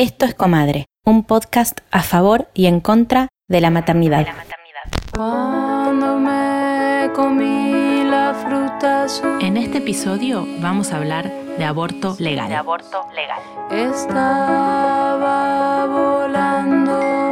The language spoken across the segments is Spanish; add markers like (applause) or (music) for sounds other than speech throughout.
Esto es Comadre, un podcast a favor y en contra de la maternidad. En este episodio vamos a hablar de aborto legal. De aborto legal. Estaba volando.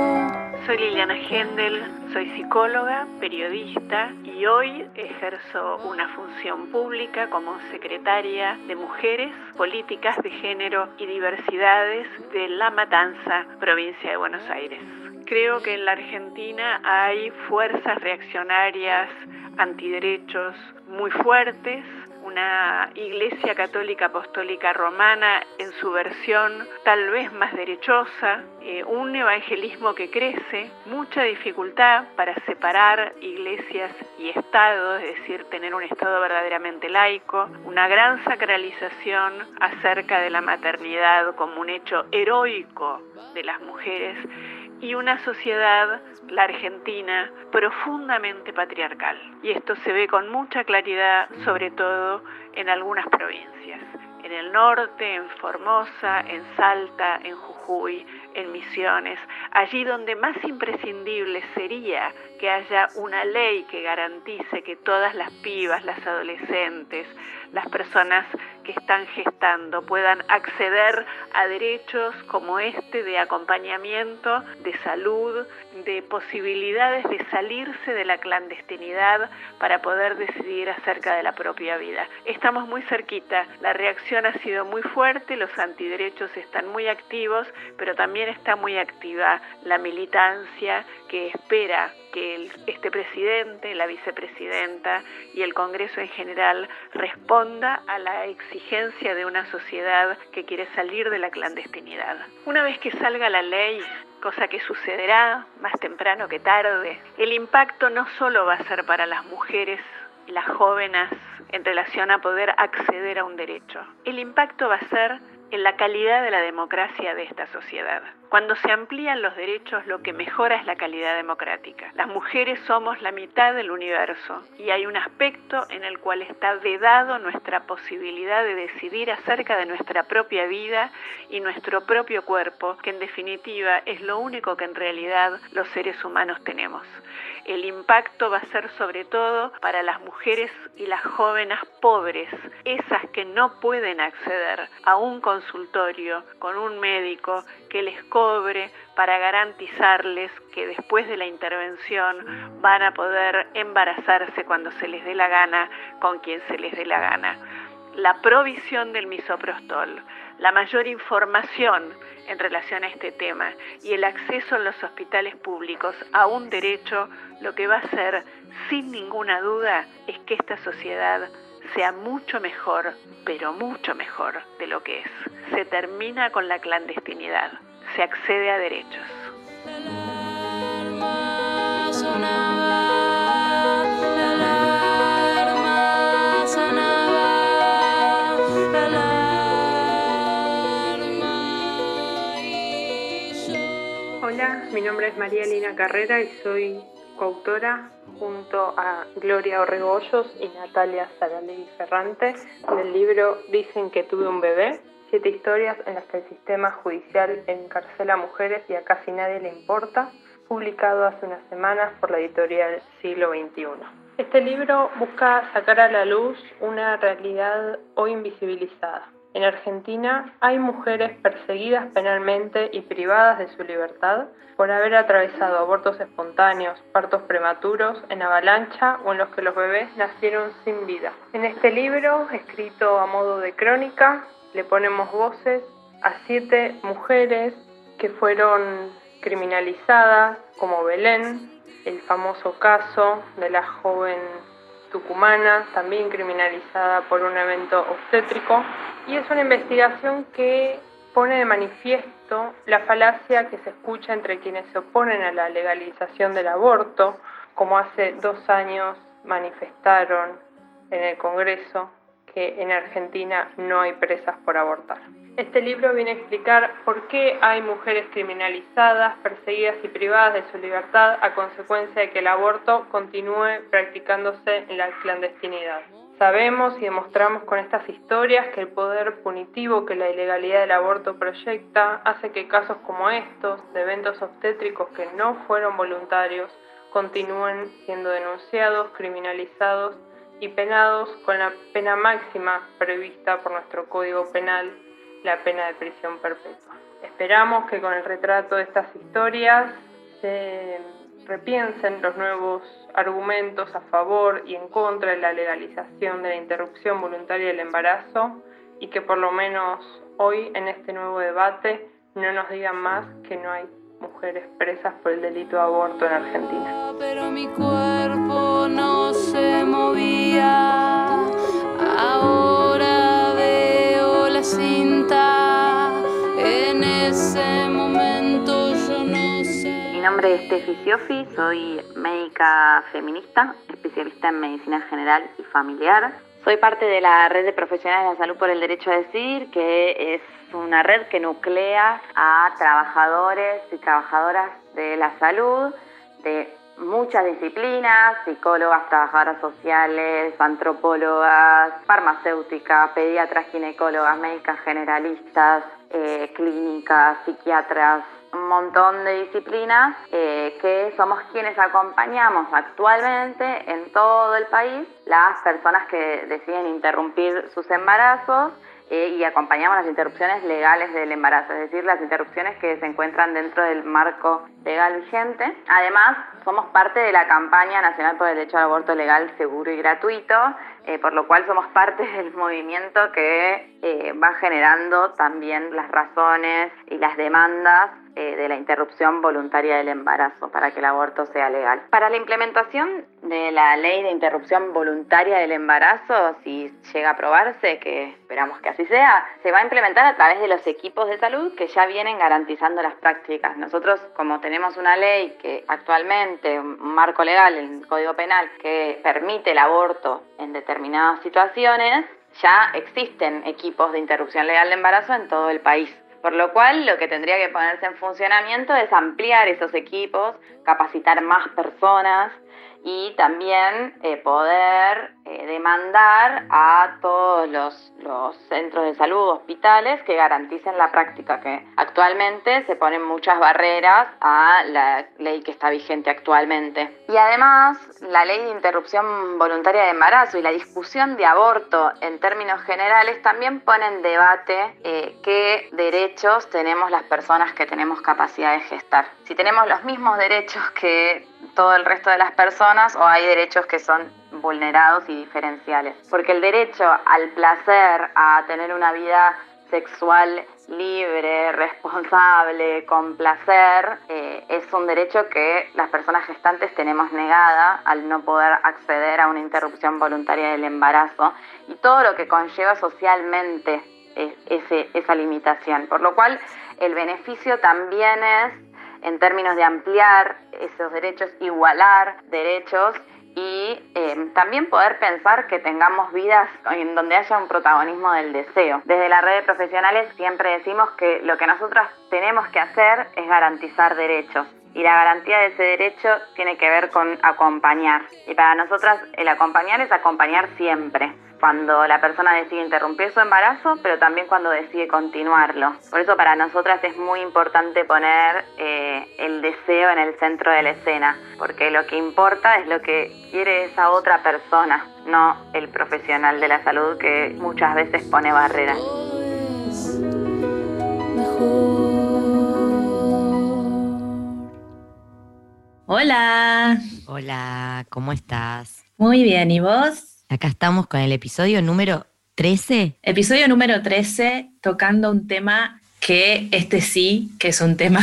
Soy Liliana Gendel, soy psicóloga, periodista y hoy ejerzo una función pública como secretaria de Mujeres, Políticas de Género y Diversidades de La Matanza, provincia de Buenos Aires. Creo que en la Argentina hay fuerzas reaccionarias, antiderechos muy fuertes una Iglesia Católica Apostólica Romana en su versión tal vez más derechosa, eh, un evangelismo que crece, mucha dificultad para separar iglesias y Estado, es decir, tener un Estado verdaderamente laico, una gran sacralización acerca de la maternidad como un hecho heroico de las mujeres y una sociedad, la Argentina, profundamente patriarcal. Y esto se ve con mucha claridad, sobre todo en algunas provincias. En el norte, en Formosa, en Salta, en Jujuy, en Misiones, allí donde más imprescindible sería que haya una ley que garantice que todas las pibas, las adolescentes, las personas que están gestando puedan acceder a derechos como este de acompañamiento, de salud, de posibilidades de salirse de la clandestinidad para poder decidir acerca de la propia vida. Estamos muy cerquita, la reacción ha sido muy fuerte, los antiderechos están muy activos, pero también está muy activa la militancia que espera que este presidente, la vicepresidenta y el Congreso en general responda a la exigencia de una sociedad que quiere salir de la clandestinidad. Una vez que salga la ley, cosa que sucederá más temprano que tarde, el impacto no solo va a ser para las mujeres y las jóvenes en relación a poder acceder a un derecho, el impacto va a ser en la calidad de la democracia de esta sociedad. Cuando se amplían los derechos, lo que mejora es la calidad democrática. Las mujeres somos la mitad del universo y hay un aspecto en el cual está vedado nuestra posibilidad de decidir acerca de nuestra propia vida y nuestro propio cuerpo, que en definitiva es lo único que en realidad los seres humanos tenemos. El impacto va a ser sobre todo para las mujeres y las jóvenes pobres, esas que no pueden acceder a un consultorio con un médico que les cobre para garantizarles que después de la intervención van a poder embarazarse cuando se les dé la gana con quien se les dé la gana. La provisión del misoprostol, la mayor información en relación a este tema y el acceso en los hospitales públicos a un derecho, lo que va a hacer sin ninguna duda es que esta sociedad sea mucho mejor, pero mucho mejor de lo que es. Se termina con la clandestinidad, se accede a derechos. Mi nombre es María Lina Carrera y soy coautora junto a Gloria Orregoyos y Natalia Saralegui Ferrante del libro Dicen que tuve un bebé, siete historias en las que el sistema judicial encarcela mujeres y a casi nadie le importa, publicado hace unas semanas por la editorial Siglo XXI. Este libro busca sacar a la luz una realidad hoy invisibilizada en Argentina hay mujeres perseguidas penalmente y privadas de su libertad por haber atravesado abortos espontáneos, partos prematuros, en avalancha o en los que los bebés nacieron sin vida. En este libro, escrito a modo de crónica, le ponemos voces a siete mujeres que fueron criminalizadas, como Belén, el famoso caso de la joven tucumana, también criminalizada por un evento obstétrico, y es una investigación que pone de manifiesto la falacia que se escucha entre quienes se oponen a la legalización del aborto, como hace dos años manifestaron en el Congreso que en Argentina no hay presas por abortar. Este libro viene a explicar por qué hay mujeres criminalizadas, perseguidas y privadas de su libertad a consecuencia de que el aborto continúe practicándose en la clandestinidad. Sabemos y demostramos con estas historias que el poder punitivo que la ilegalidad del aborto proyecta hace que casos como estos, de eventos obstétricos que no fueron voluntarios, continúen siendo denunciados, criminalizados y penados con la pena máxima prevista por nuestro Código Penal, la pena de prisión perpetua. Esperamos que con el retrato de estas historias se repiensen los nuevos argumentos a favor y en contra de la legalización de la interrupción voluntaria del embarazo y que por lo menos hoy en este nuevo debate no nos digan más que no hay mujeres presas por el delito de aborto en Argentina. Pero mi cuerpo no se movía, nombre es Tefi Siofi, soy médica feminista, especialista en medicina general y familiar. Soy parte de la red de profesionales de la salud por el derecho a decir, que es una red que nuclea a trabajadores y trabajadoras de la salud de muchas disciplinas, psicólogas, trabajadoras sociales, antropólogas, farmacéuticas, pediatras, ginecólogas, médicas generalistas, eh, clínicas, psiquiatras, un montón de disciplinas eh, que somos quienes acompañamos actualmente en todo el país las personas que deciden interrumpir sus embarazos eh, y acompañamos las interrupciones legales del embarazo, es decir, las interrupciones que se encuentran dentro del marco legal vigente. Además, somos parte de la campaña nacional por el derecho al aborto legal, seguro y gratuito, eh, por lo cual somos parte (laughs) del movimiento que eh, va generando también las razones y las demandas eh, de la interrupción voluntaria del embarazo para que el aborto sea legal. Para la implementación de la ley de interrupción voluntaria del embarazo, si llega a aprobarse, que esperamos que así sea, se va a implementar a través de los equipos de salud que ya vienen garantizando las prácticas. Nosotros, como tenemos una ley que actualmente, un marco legal, el Código Penal, que permite el aborto en determinadas situaciones, ya existen equipos de interrupción legal de embarazo en todo el país. Por lo cual, lo que tendría que ponerse en funcionamiento es ampliar esos equipos, capacitar más personas y también eh, poder eh, demandar a todos los, centros de salud, hospitales, que garanticen la práctica, que actualmente se ponen muchas barreras a la ley que está vigente actualmente. Y además, la ley de interrupción voluntaria de embarazo y la discusión de aborto en términos generales también pone en debate eh, qué derechos tenemos las personas que tenemos capacidad de gestar. Si tenemos los mismos derechos que todo el resto de las personas o hay derechos que son vulnerados y diferenciales. Porque el derecho al placer, a tener una vida sexual libre, (laughs) responsable, con placer, eh, es un derecho que las personas gestantes tenemos negada al no poder acceder a una interrupción voluntaria del embarazo y todo lo que conlleva socialmente ese, esa limitación. Por lo cual el beneficio también es en términos de ampliar esos derechos, igualar derechos y em, también poder pensar que tengamos vidas en donde haya un protagonismo del deseo. Desde la red de profesionales siempre decimos que lo que nosotros tenemos que hacer es garantizar derechos. Y la garantía de ese derecho tiene que ver con acompañar. Y para nosotras el acompañar es acompañar siempre cuando la persona decide interrumpir su embarazo, pero también cuando decide continuarlo. Por eso para nosotras es muy importante poner eh, el deseo en el centro de la escena, porque lo que importa es lo que quiere esa otra persona, no el profesional de la salud que muchas veces pone barreras. Hola. Hola, ¿cómo estás? Muy bien, ¿y vos? Acá estamos con el episodio número 13. Episodio número 13, tocando un tema que este sí, que es un tema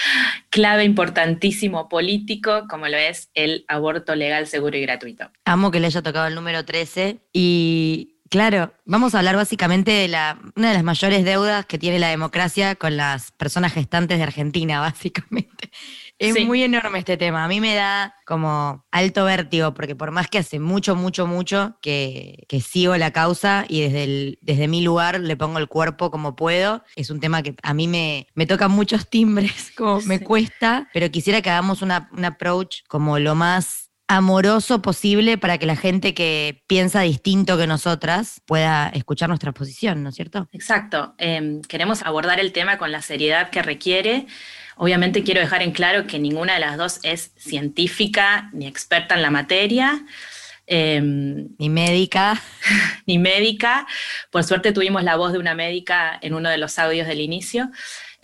(laughs) clave, importantísimo, político, como lo es el aborto legal, seguro y gratuito. Amo que le haya tocado el número 13 y claro, vamos a hablar básicamente de la, una de las mayores deudas que tiene la democracia con las personas gestantes de Argentina, (laughs) básicamente. Es muy enorme este tema. A mí me da como alto vértigo, porque por más que hace mucho, mucho, mucho que, sigo la causa y desde, desde mi lugar le pongo el cuerpo como puedo, es un tema que a mí me, me toca muchos timbres, (laughs) como me cuesta, pero quisiera que hagamos una, un approach como lo más amoroso posible para que la gente que piensa distinto que nosotras pueda escuchar nuestra posición, ¿no es cierto? Exacto. Em, queremos abordar el tema con la seriedad que requiere. Obviamente quiero dejar en claro que ninguna de las dos es científica ni experta en la materia. Em, ni médica. (laughs) ni médica. Por suerte tuvimos la voz de una médica en uno de los audios del inicio.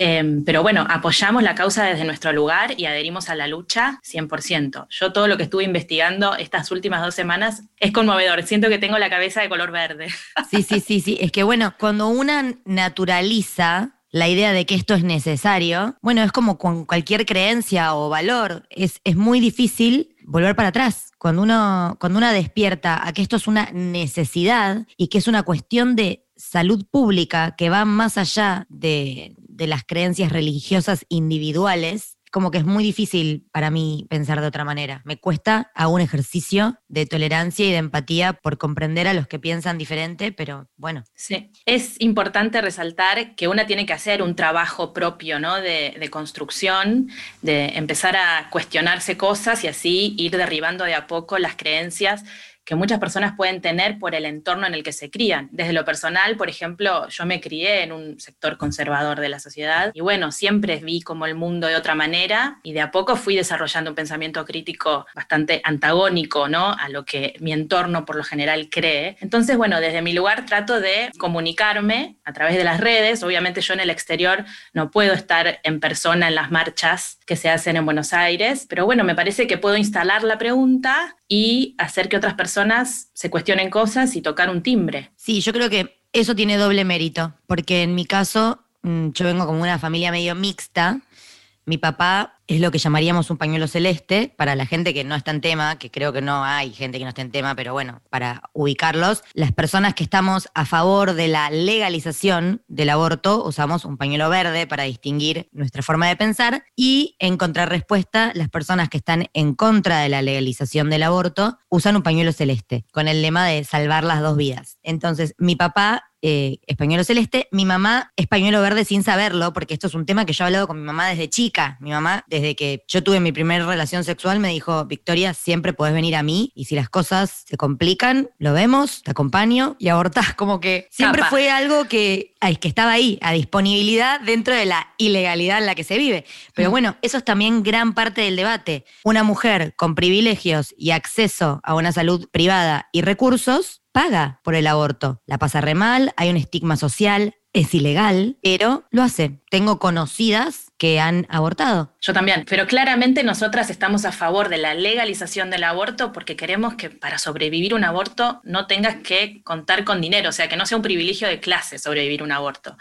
Em, pero bueno, apoyamos la causa desde nuestro lugar y adherimos a la lucha 100%. Yo todo lo que estuve investigando estas últimas dos semanas es conmovedor. Siento que tengo la cabeza de color verde. Sí, sí, sí, sí. Es que bueno, cuando una naturaliza la idea de que esto es necesario, bueno, es como con cualquier creencia o valor, es, es muy difícil volver para atrás. Cuando uno, cuando una despierta a que esto es una necesidad y que es una cuestión de salud pública que va más allá de, de las creencias religiosas individuales, como que es muy difícil para mí pensar de otra manera. Me cuesta hago un ejercicio de tolerancia y de empatía por comprender a los que piensan diferente, pero bueno. Sí, es importante resaltar que una tiene que hacer un trabajo propio, ¿no? De, de construcción, de empezar a cuestionarse cosas y así ir derribando de a poco las creencias que muchas personas pueden tener por el entorno en el que se crían. Desde lo personal, por ejemplo, yo me crié en un sector conservador de la sociedad y bueno, siempre vi como el mundo de otra manera y de a poco fui desarrollando un pensamiento crítico bastante antagónico, ¿no? A lo que mi entorno por lo general cree. Entonces, bueno, desde mi lugar trato de comunicarme a través de las redes. Obviamente yo en el exterior no puedo estar en persona en las marchas que se hacen en Buenos Aires, pero bueno, me parece que puedo instalar la pregunta y hacer que otras personas se cuestionen cosas y tocar un timbre. Sí, yo creo que eso tiene doble mérito, porque en mi caso mm, yo vengo como una familia medio mixta. Mi papá es lo que llamaríamos un pañuelo celeste para la gente que no está en tema, que creo que no hay gente que no está en tema, pero bueno, para ubicarlos, las personas que estamos a favor de la legalización del aborto usamos un pañuelo verde para distinguir nuestra forma de pensar y en contrarrespuesta, las personas que están en contra de la legalización del aborto usan un pañuelo celeste con el lema de salvar las dos vidas. Entonces, mi papá eh, españuelo celeste, mi mamá españuelo verde sin saberlo, porque esto es un tema que yo he hablado con mi mamá desde chica. Mi mamá, desde que yo tuve mi primera relación sexual, me dijo, Victoria, siempre puedes venir a mí y si las cosas se complican, lo vemos, te acompaño y abortás. Como que siempre fue algo que, que estaba ahí, a disponibilidad dentro de la ilegalidad en la que se vive. Pero mm. bueno, eso es también gran parte del debate. Una mujer con privilegios y acceso a una salud privada y recursos paga por el aborto. La pasa re mal, hay un estigma social, es ilegal, pero lo hace. Tengo conocidas que han abortado. Yo también, pero claramente nosotras estamos a favor de la legalización del aborto porque queremos que para sobrevivir un aborto no tengas que contar con dinero, o sea, que no sea un privilegio de clase sobrevivir un aborto.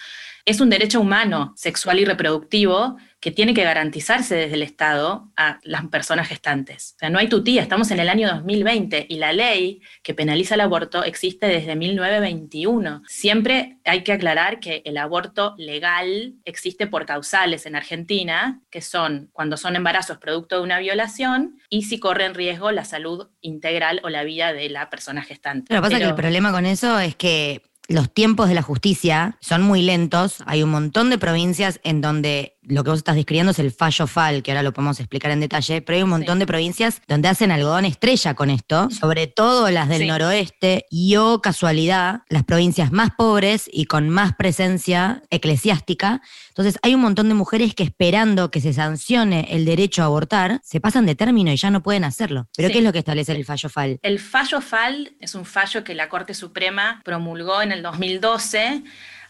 Es un derecho humano, sexual y reproductivo que tiene que garantizarse desde el Estado a las personas gestantes. O sea, no hay tutía, estamos en el año 2020 y la ley que penaliza el aborto existe desde 1921. Siempre hay que aclarar que el aborto legal existe por causales en Argentina, que son cuando son embarazos producto de una violación y si corre en riesgo la salud integral o la vida de la persona gestante. Lo que pasa que el problema con eso es que los tiempos de la justicia son muy lentos. Hay un montón de provincias en donde lo que vos estás describiendo es el fallo FAL, que ahora lo podemos explicar en detalle, pero hay un montón de provincias donde hacen algodón estrella con esto, sobre todo las del noroeste y o oh, casualidad, las provincias más pobres y con más presencia eclesiástica. Entonces hay un montón de mujeres que esperando que se sancione el derecho a abortar, se pasan de término y ya no pueden hacerlo. ¿Pero qué es lo que establece el fallo FAL? El fallo FAL es un fallo que la Corte Suprema promulgó en el 2012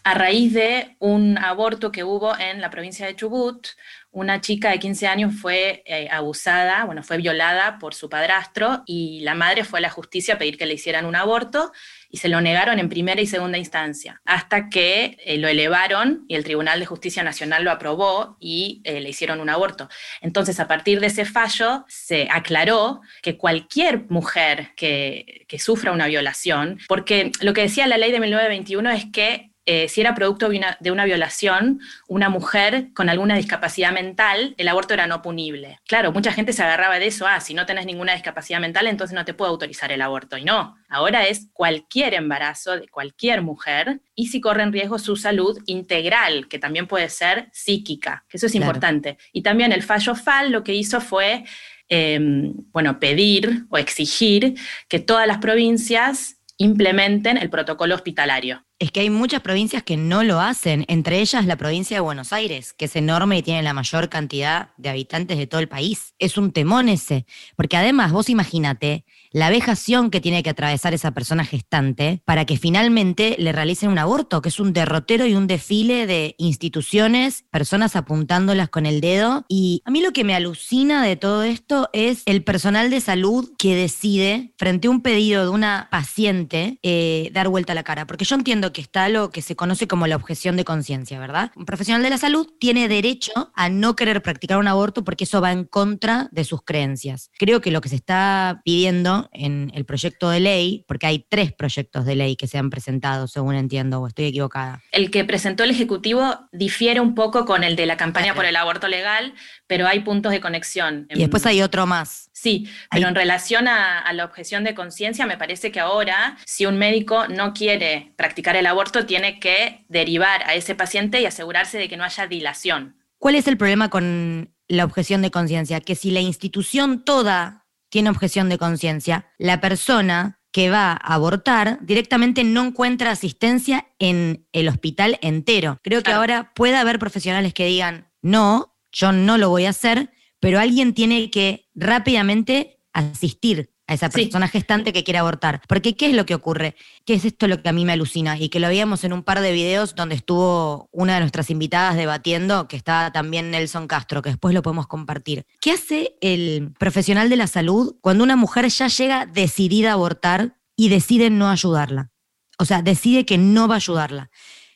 a raíz de un aborto que hubo en la provincia de Chubut. Una chica de 15 años fue eh, abusada, bueno, fue violada por su padrastro y la madre fue a la justicia a pedir que le hicieran un aborto y se lo negaron en primera y segunda instancia, hasta que eh, lo elevaron y el Tribunal de Justicia Nacional lo aprobó y eh, le hicieron un aborto. Entonces, a partir de ese fallo, se aclaró que cualquier mujer que, que sufra una violación, porque lo que decía la ley de 1921 es que eh, si era producto de una, de una, violación, una mujer con alguna discapacidad mental, el aborto era no punible. Claro, mucha gente se agarraba de eso, ah, si no tenés ninguna discapacidad mental, entonces no te puedo autorizar el aborto. Y no, ahora es cualquier embarazo de cualquier mujer y si corre en riesgo su salud integral, que también puede ser psíquica, que eso es importante. Y también el fallo FAL lo que hizo fue Em, bueno, pedir o exigir que todas las provincias implementen el protocolo hospitalario. Es que hay muchas provincias que no lo hacen, entre ellas la provincia de Buenos Aires, que es enorme y tiene la mayor cantidad de habitantes de todo el país. Es un temón ese, porque además vos imagínate la vejación que tiene que atravesar esa persona gestante para que finalmente le realicen un aborto, que es un derrotero y un desfile de instituciones, personas apuntándolas con el dedo. Y a mí lo que me alucina de todo esto es el personal de salud que decide, frente a un pedido de una paciente, eh, dar vuelta a la cara. Porque yo entiendo que está lo que se conoce como la objeción de conciencia, ¿verdad? Un profesional de la salud tiene derecho a no querer practicar un aborto porque eso va en contra de sus creencias. Creo que lo que se está pidiendo en el proyecto de ley, porque hay tres proyectos de ley que se han presentado, según entiendo, o estoy equivocada. El que presentó el Ejecutivo difiere un poco con el de la campaña por el aborto legal, pero hay puntos de conexión. Y después hay otro más. Sí, pero en relación a, a la objeción de conciencia, me parece que ahora, si un médico no quiere practicar el aborto, tiene que derivar a ese paciente y asegurarse de que no haya dilación. ¿Cuál es el problema con la objeción de conciencia? Que si la institución toda tiene objeción de conciencia, la persona que va a abortar directamente no encuentra asistencia en el hospital entero. Creo que ahora puede haber profesionales que digan, no, yo no lo voy a hacer, pero alguien tiene que rápidamente asistir a esa persona gestante que quiere abortar. Porque ¿qué es lo que ocurre? ¿Qué es esto lo que a mí me alucina? Y que lo veíamos en un par de videos donde estuvo una de nuestras invitadas debatiendo, que estaba también Nelson Castro, que después lo podemos compartir. ¿Qué hace el profesional de la salud cuando una mujer ya llega decidida a abortar y decide no ayudarla? O sea, decide que no va a ayudarla.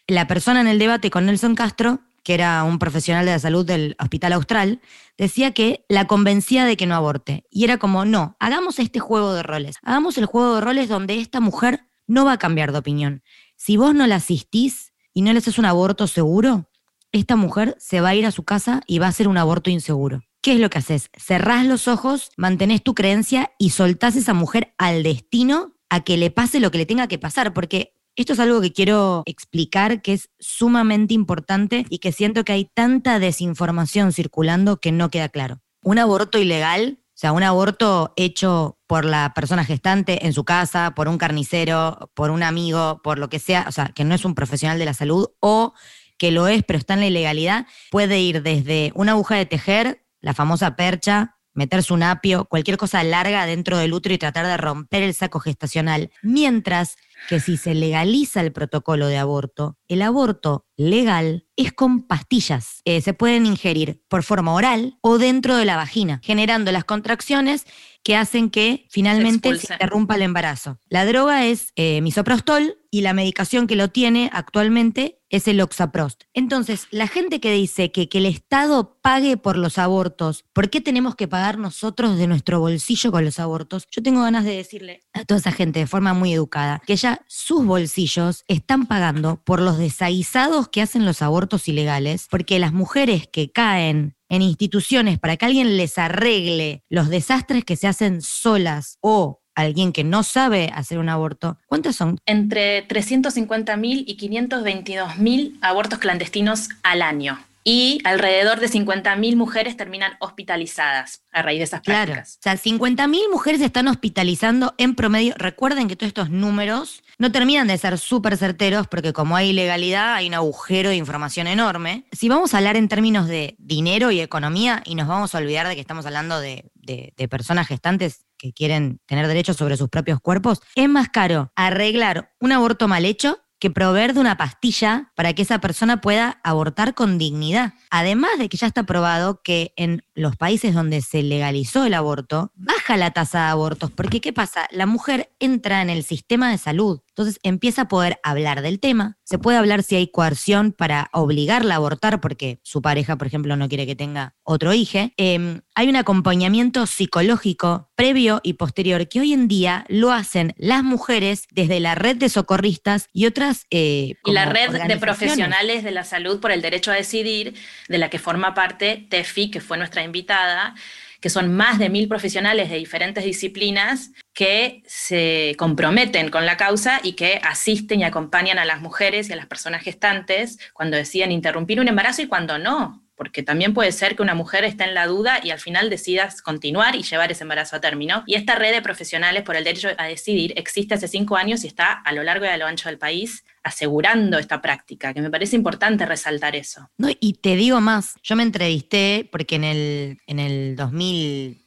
La persona en el debate con Nelson Castro que era un profesional de la salud del Hospital Austral, decía que la convencía de que no aborte. Y era como, no, hagamos este juego de roles. Hagamos el juego de roles donde esta mujer no va a cambiar de opinión. Si vos no la asistís y no le haces un aborto seguro, esta mujer se va a ir a su casa y va a hacer un aborto inseguro. ¿Qué es lo que haces? Cerrás los ojos, mantenés tu creencia y soltás a esa mujer al destino a que le pase lo que le tenga que pasar, porque esto es algo que quiero explicar que es sumamente importante y que siento que hay tanta desinformación circulando que no queda claro. Un aborto ilegal, o sea, un aborto hecho por la persona gestante en su casa, por un carnicero, por un amigo, por lo que sea, o sea, que no es un profesional de la salud o que lo es pero está en la ilegalidad, puede ir desde una aguja de tejer, la famosa percha, meterse un apio, cualquier cosa larga dentro del útero y tratar de romper el saco gestacional. Mientras que si se legaliza el protocolo de aborto, el aborto legal es con pastillas. Eh, se pueden ingerir por forma oral o dentro de la vagina, generando las contracciones que hacen que finalmente se, interrumpa el embarazo. La droga es eh, misoprostol y la medicación que lo tiene actualmente es el oxaprost. Entonces, la gente que dice que, que el Estado pague por los abortos, ¿por qué tenemos que pagar nosotros de nuestro bolsillo con los abortos? Yo tengo ganas de decirle a toda esa gente de forma muy educada que ya sus bolsillos están pagando por los desaguisados que hacen los abortos ilegales, porque las mujeres que caen en instituciones para que alguien les arregle los desastres que se hacen solas o alguien que no sabe hacer un aborto, ¿cuántos son? Entre 350.000 y 522.000 abortos clandestinos al año y alrededor de 50.000 mujeres terminan hospitalizadas a raíz de esas prácticas. Claro. O sea, 50.000 mujeres están hospitalizando en promedio. Recuerden que todos estos números no terminan de ser súper certeros porque como hay ilegalidad hay un agujero de información enorme. Si vamos a hablar en términos de dinero y economía y nos vamos a olvidar de que estamos hablando de, de personas gestantes que quieren tener derechos sobre sus propios cuerpos, es más caro arreglar un aborto mal hecho que proveer de una pastilla para que esa persona pueda abortar con dignidad. Además de que ya está probado que en los países donde se legalizó el aborto, baja la tasa de abortos, porque ¿qué pasa? La mujer entra en el sistema de salud, entonces empieza a poder hablar del tema, se puede hablar si hay coerción para obligarla a abortar porque su pareja, por ejemplo, no quiere que tenga otro hijo. Em, hay un acompañamiento psicológico previo y posterior que hoy en día lo hacen las mujeres desde la red de socorristas y otras... Eh, y la red de profesionales de la salud por el derecho a decidir, de la que forma parte Tefi, que fue nuestra invitada que son más de mil profesionales de diferentes disciplinas que se comprometen con la causa y que asisten y acompañan a las mujeres y a las personas gestantes cuando deciden interrumpir un embarazo y cuando no, porque también puede ser que una mujer esté en la duda y al final decidas continuar y llevar ese embarazo a término. Y esta red de profesionales por el derecho a decidir existe hace cinco años y está a lo largo y a lo ancho del país asegurando esta práctica, que me parece importante resaltar eso. No, y te digo más, yo me entrevisté porque en el, en el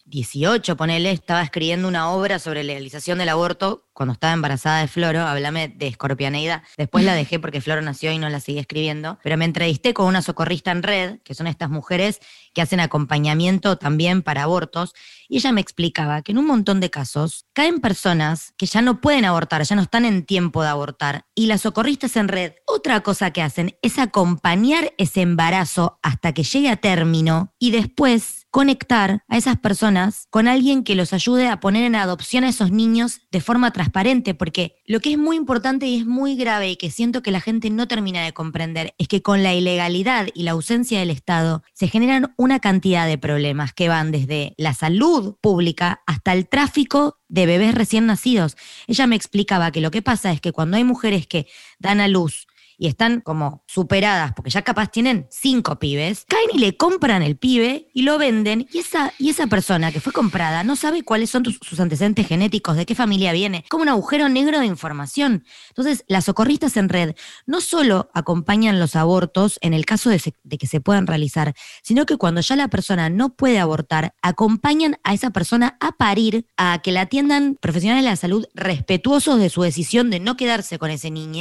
2018, ponele, estaba escribiendo una obra sobre legalización del aborto cuando estaba embarazada de Floro, háblame de Escorpianeida. Después la dejé porque Floro nació y no la seguí escribiendo. Pero me entrevisté con una socorrista en red, que son estas mujeres que hacen acompañamiento también para abortos. Y ella me explicaba que en un montón de casos caen personas que ya no pueden abortar, ya no están en tiempo de abortar. Y las socorristas en red, otra cosa que hacen es acompañar ese embarazo hasta que llegue a término y después conectar a esas personas con alguien que los ayude a poner en adopción a esos niños de forma transparente, porque lo que es muy importante y es muy grave y que siento que la gente no termina de comprender es que con la ilegalidad y la ausencia del Estado se generan una cantidad de problemas que van desde la salud pública hasta el tráfico de bebés recién nacidos. Ella me explicaba que lo que pasa es que cuando hay mujeres que dan a luz y están como superadas, porque ya capaz tienen cinco pibes, caen y le compran el pibe y lo venden, y esa, y esa persona que fue comprada no sabe cuáles son sus antecedentes genéticos, de qué familia viene, como un agujero negro de información. Entonces, las socorristas en red no solo acompañan los abortos en el caso de, de que se puedan realizar, sino que cuando ya la persona no puede abortar, acompañan a esa persona a parir, a que la atiendan profesionales de la salud respetuosos de su decisión de no quedarse con ese niño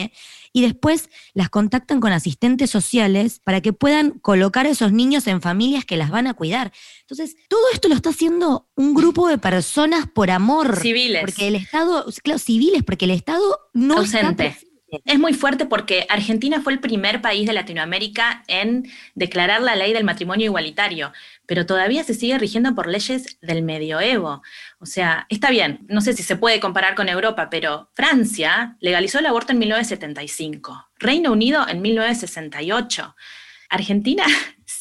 y después las contactan con asistentes sociales para que puedan colocar a esos niños en familias que las van a cuidar. Entonces, todo esto lo está haciendo un grupo de personas por amor. Civiles. Porque el Estado, claro, civiles, porque el Estado no Ausente. Es muy fuerte porque Argentina fue el primer país de Latinoamérica en declarar la ley del matrimonio igualitario, pero todavía se sigue rigiendo por leyes del medioevo. O sea, está bien, no sé si se puede comparar con Europa, pero Francia legalizó el aborto en 1975, Reino Unido en 1968. Argentina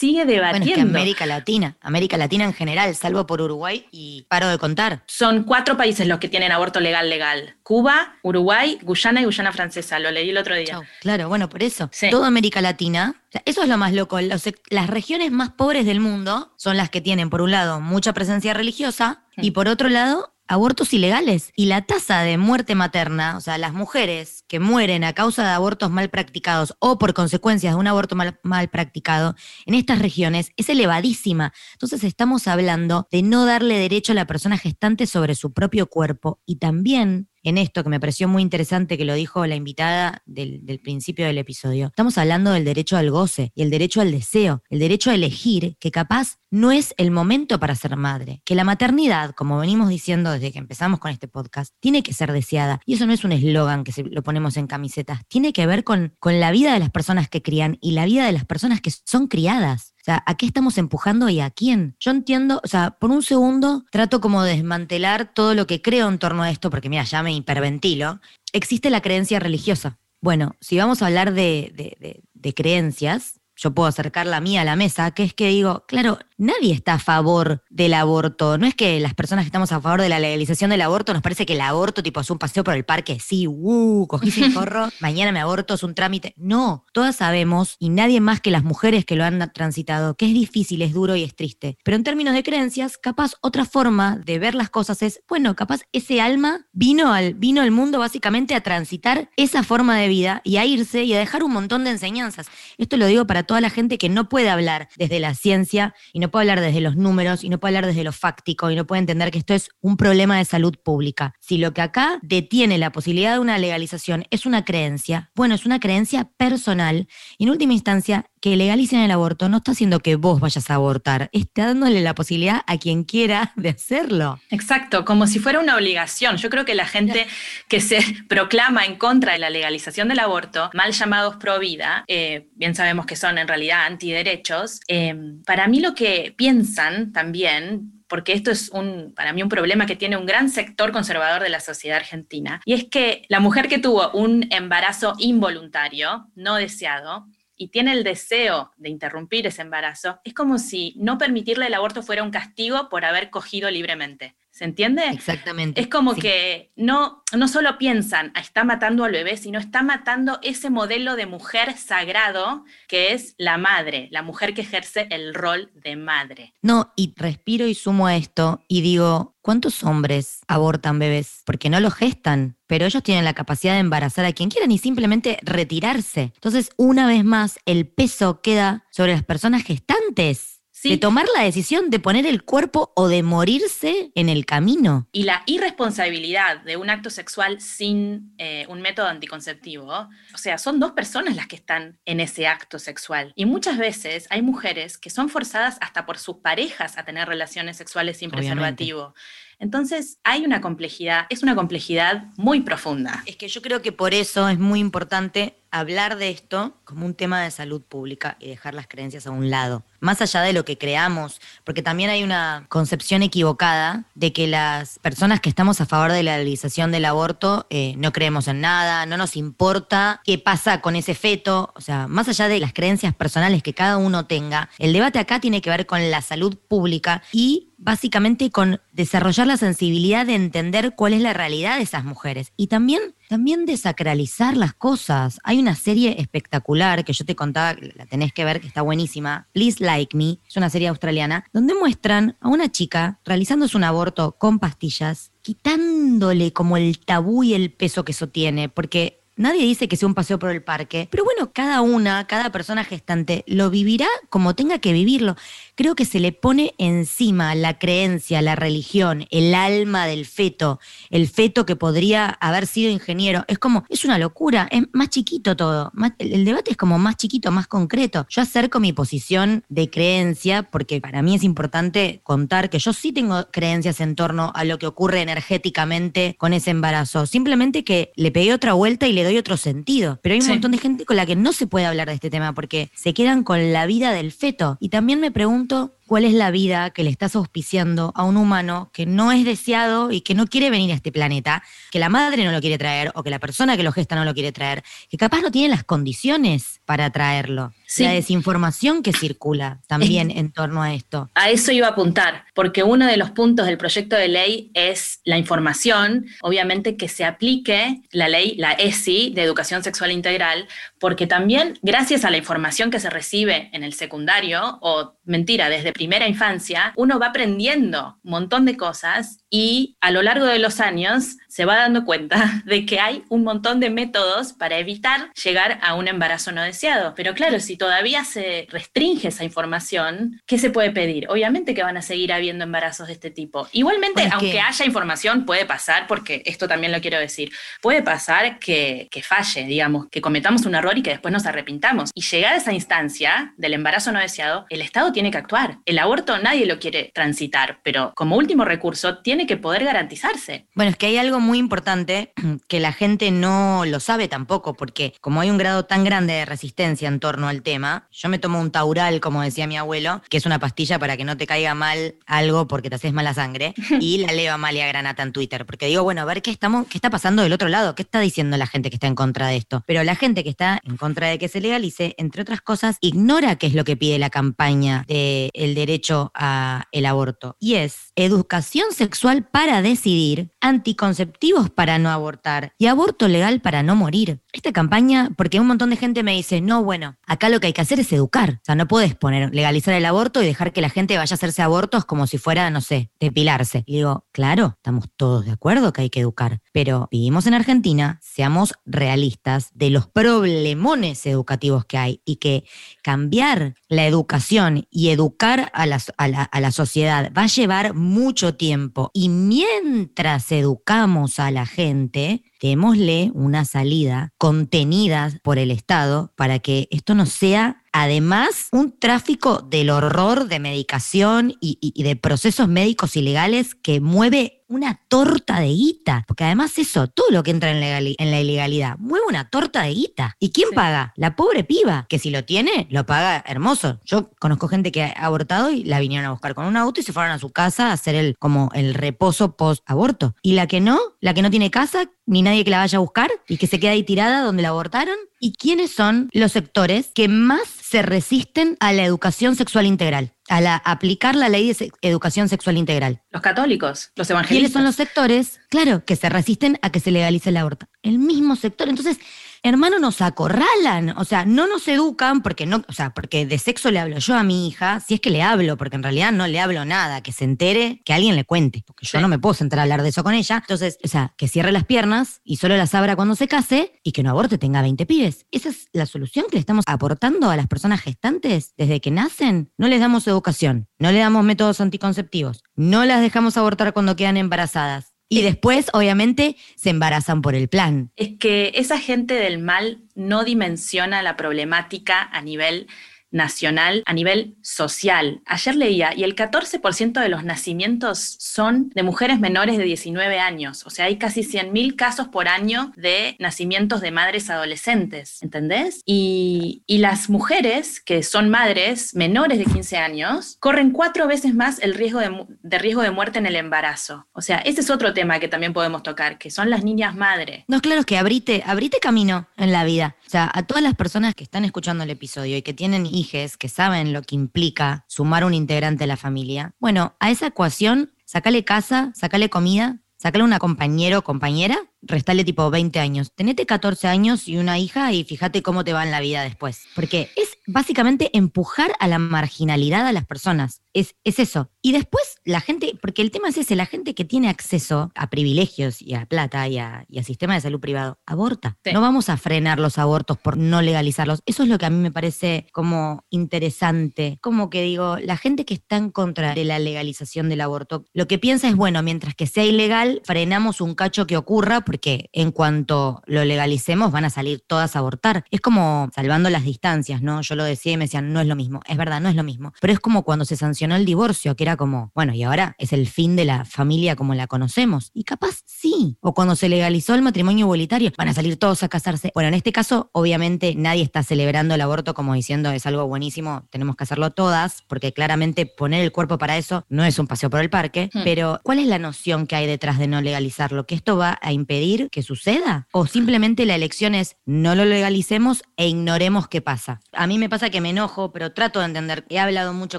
sigue debatiendo. Bueno, es que América Latina, América Latina en general, salvo por Uruguay y paro de contar. Son cuatro países los que tienen aborto legal legal. Cuba, Uruguay, Guyana y Guyana Francesa. Lo leí el otro día. Claro, bueno, por eso. Toda América Latina, eso es lo más loco. las regiones más pobres del mundo son las que tienen, por un lado, mucha presencia religiosa y por otro lado, abortos ilegales. Y la tasa de muerte materna, o sea, las mujeres que mueren a causa de abortos mal practicados o por consecuencias de un aborto mal, practicado en estas regiones es elevadísima. Entonces estamos hablando de no darle derecho a la persona gestante sobre su propio cuerpo y también en esto que me pareció muy interesante que lo dijo la invitada del, principio del episodio. Estamos hablando del derecho al goce y el derecho al deseo, el derecho a elegir que capaz no es el momento para ser madre, que la maternidad, como venimos diciendo desde que empezamos con este podcast, tiene que ser deseada. Y eso no es un eslogan que se, lo ponemos en camisetas, tiene que ver con, con la vida de las personas que crían y la vida de las personas que son criadas. O sea, ¿a qué estamos empujando y a quién? Yo entiendo, o sea, por un segundo trato como de desmantelar todo lo que creo en torno a esto, porque mira, ya me hiperventilo. Existe la creencia religiosa. Bueno, si vamos a hablar de, de, de creencias, yo puedo acercar la mía a la mesa, que es que digo, claro, nadie está a favor del aborto. No es que las personas que estamos a favor de la legalización del aborto nos parece que el aborto, tipo, es un paseo por el parque, sí, uh, cogí (laughs) sin forro, mañana me aborto, es un trámite. No, todas sabemos, y nadie más que las mujeres que lo han transitado, que es difícil, es duro y es triste. Pero en términos de creencias, capaz otra forma de ver las cosas es, bueno, capaz ese alma vino al, vino al mundo básicamente a transitar esa forma de vida y a irse y a dejar un montón de enseñanzas. Esto lo digo para toda la gente que no puede hablar desde la ciencia y no puede hablar desde los números y no puede hablar desde lo fáctico y no puede entender que esto es un problema de salud pública. Si lo que acá detiene la posibilidad de una legalización es una creencia, bueno, es una creencia personal y en última instancia que legalicen el aborto no está haciendo que vos vayas a abortar, está dándole la posibilidad a quien quiera (laughs) de hacerlo. Exacto, como si fuera una obligación. Yo creo que la gente que se (laughs) proclama en contra de la legalización del aborto, mal llamados pro vida, eh, bien sabemos que son en realidad antiderechos, eh, para mí lo que piensan también porque esto es un, para mí un problema que tiene un gran sector conservador de la sociedad argentina, y es que la mujer que tuvo un embarazo involuntario, no deseado, y tiene el deseo de interrumpir ese embarazo, es como si no permitirle el aborto fuera un castigo por haber cogido libremente. ¿Se entiende? Exactamente. Es como que no, no solo piensan, está matando al bebé, sino está matando ese modelo de mujer sagrado que es la madre, la mujer que ejerce el rol de madre. No, y respiro y sumo a esto y digo, ¿cuántos hombres abortan bebés? Porque no lo gestan, pero ellos tienen la capacidad de embarazar a quien quieran y simplemente retirarse. Entonces, una vez más, el peso queda sobre las personas gestantes de tomar la decisión de poner el cuerpo o de morirse en el camino. Y la irresponsabilidad de un acto sexual sin eh, un método anticonceptivo, o sea, son dos personas las que están en ese acto sexual. Y muchas veces hay mujeres que son forzadas hasta por sus parejas a tener relaciones sexuales sin preservativo. Entonces hay una complejidad, es una complejidad muy profunda. Es que yo creo que por eso es muy importante hablar de esto como un tema de salud pública y dejar las creencias a un lado, más allá de lo que creamos, porque también hay una concepción equivocada de que las personas que estamos a favor de la legalización del aborto eh, no creemos en nada, no nos importa qué pasa con ese feto, o sea, más allá de las creencias personales que cada uno tenga, el debate acá tiene que ver con la salud pública y básicamente con desarrollar la sensibilidad de entender cuál es la realidad de esas mujeres y también también desacralizar las cosas. Hay una serie espectacular que yo te contaba, la tenés que ver, que está buenísima, Please Like Me, es una serie australiana, donde muestran a una chica realizándose un aborto con pastillas, quitándole como el tabú y el peso que eso tiene, porque Nadie dice que sea un paseo por el parque, pero bueno, cada una, cada persona gestante lo vivirá como tenga que vivirlo. Creo que se le pone encima la creencia, la religión, el alma del feto, el feto que podría haber sido ingeniero. Es como, es una locura, es más chiquito todo. el debate es como más chiquito, más concreto. Yo acerco mi posición de creencia porque para mí es importante contar que yo sí tengo creencias en torno a lo que ocurre energéticamente con ese embarazo. Simplemente que le pegué otra vuelta y le doy otro sentido. Pero hay un montón de gente con la que no se puede hablar de este tema porque se quedan con la vida del feto. Y también me pregunto mundo cuál es la vida que le estás auspiciando a un humano que no es deseado y que no quiere venir a este planeta, que la madre no lo quiere traer o que la persona que lo gesta no lo quiere traer, que capaz no tiene las condiciones para traerlo. La desinformación que circula también en torno a esto. A eso iba a apuntar, porque uno de los puntos del proyecto de ley es la información, obviamente que se aplique la ley, la ESI, de educación sexual integral, porque también gracias a la información que se recibe en el secundario, o mentira, desde primera infancia, uno va aprendiendo un montón de cosas y a lo largo de los años se va dando cuenta (laughs) de que hay un montón de métodos para evitar llegar a un embarazo no deseado. Pero claro, si todavía se restringe esa información, ¿qué se puede pedir? Obviamente que van a seguir habiendo embarazos de este tipo. Igualmente, aunque haya información, puede pasar, porque esto también lo quiero decir, puede pasar que, que falle, digamos, que cometamos un error y que después nos arrepintamos. Y llegar a esa instancia del embarazo no deseado, el Estado tiene que actuar. El aborto nadie lo quiere transitar, pero como último recurso tiene que poder garantizarse. Bueno, es que hay algo muy importante (clears throat) que la gente no lo sabe tampoco, porque como hay un grado tan grande de resistencia en torno al tema, yo me tomo un taural, como decía mi abuelo, que es una pastilla para que no te caiga mal algo porque te haces mala sangre, (laughs) y la leo a Amalia Granata en Twitter, porque digo, bueno, a ver qué, estamos, qué está pasando del otro lado, qué está diciendo la gente que está en contra de esto. Pero la gente que está en contra de que se legalice, entre otras cosas, ignora qué es lo que pide la campaña del el derecho al aborto, y es educación sexual para decidir, anticonceptivos para no abortar y aborto legal para no morir. Esta campaña, porque un montón de gente me dice, no, bueno, acá lo que hay que hacer es educar. O sea, no puedes poner, legalizar el aborto y dejar que la gente vaya a hacerse abortos como si fuera, no sé, depilarse. Y digo, claro, estamos todos de acuerdo que hay que educar, pero vivimos en Argentina, seamos realistas de los problemones educativos que hay y que cambiar la educación y educar a la, a la- a la sociedad va a llevar mucho tiempo. Y mientras educamos a la gente, démosle una salida contenida por el Estado para que esto no sea además un tráfico del horror de medicación y de procesos médicos ilegales que mueve una torta de guita. Porque además eso, todo lo que entra en, legali- en la ilegalidad, mueve una torta de guita. ¿Y quién Sí. paga? La pobre piba, que si lo tiene, lo paga hermoso. Yo conozco gente que ha abortado y la vinieron a buscar con un auto y se fueron a su casa a hacer el, como el reposo post-aborto. Y la que no, la que no tiene casa, ni nadie que la vaya a buscar y que se queda ahí tirada donde la abortaron. ¿Y quiénes son los sectores que más se resisten a la educación sexual integral? A la, aplicar la ley de educación sexual integral. Los católicos, los ¿Quiénes evangelistas. son los sectores? Claro, que se resisten a que se legalice el aborto. El mismo sector. Entonces, hermano, nos acorralan. O sea, no nos educan porque no, o sea, porque de sexo le hablo yo a mi hija, si es que le hablo, porque en realidad no le hablo nada, que se entere, que alguien le cuente, porque yo Sí. no me puedo sentar a hablar de eso con ella. Entonces, o sea, que cierre las piernas y solo las abra cuando se case y que no aborte, tenga 20 pibes. Esa es la solución que le estamos aportando a las personas gestantes desde que nacen. No les damos educación, no le damos métodos anticonceptivos, no las dejamos abortar cuando quedan embarazadas. Y después, obviamente, se embarazan por el plan. Es que esa gente del mal no dimensiona la problemática a nivel nacional, a nivel social. Ayer leía, y el 14% de los nacimientos son de mujeres menores de 19 años. O sea, hay casi 100.000 casos por año de nacimientos de madres adolescentes, ¿entendés? Y, y las mujeres que son madres menores de 15 años corren cuatro veces más el riesgo de, de riesgo de muerte en el embarazo. O sea, ese es otro tema que también podemos tocar, que son las niñas madre. No, claro, que abrite, abrite camino en la vida. O sea, a todas las personas que están escuchando el episodio y que tienen que saben lo que implica sumar un integrante a la familia, bueno, a esa ecuación, sacale casa, sacale comida, sacale una compañero o compañera, restale tipo 20 años. Tenete 14 años y una hija y fíjate cómo te va en la vida después. Porque es básicamente empujar a la marginalidad a las personas. Es, es eso. Y después la gente, porque el tema es ese, la gente que tiene acceso a privilegios y a plata y a, y a sistema de salud privado, aborta. Sí. No vamos a frenar los abortos por no legalizarlos. Eso es lo que a mí me parece como interesante. Como que digo, la gente que está en contra de la legalización del aborto, lo que piensa es, bueno, mientras que sea ilegal, frenamos un cacho que ocurra porque en cuanto lo legalicemos van a salir todas a abortar. Es como salvando las distancias, ¿no? Yo lo decía y me decían, no es lo mismo. Es verdad, no es lo mismo. Pero es como cuando se sancionó el divorcio, que era como, bueno, y ahora es el fin de la familia como la conocemos. Y capaz sí. O cuando se legalizó el matrimonio igualitario, van a salir todos a casarse. Bueno, en este caso, obviamente nadie está celebrando el aborto como diciendo es algo buenísimo, tenemos que hacerlo todas, porque claramente poner el cuerpo para eso no es un paseo por el parque. Hmm. Pero, ¿cuál es la noción que hay detrás de no legalizarlo? ¿Que esto va a impedir que suceda? ¿O simplemente la elección es no lo legalicemos e ignoremos qué pasa? A mí me pasa que me enojo, pero trato de entender. He hablado mucho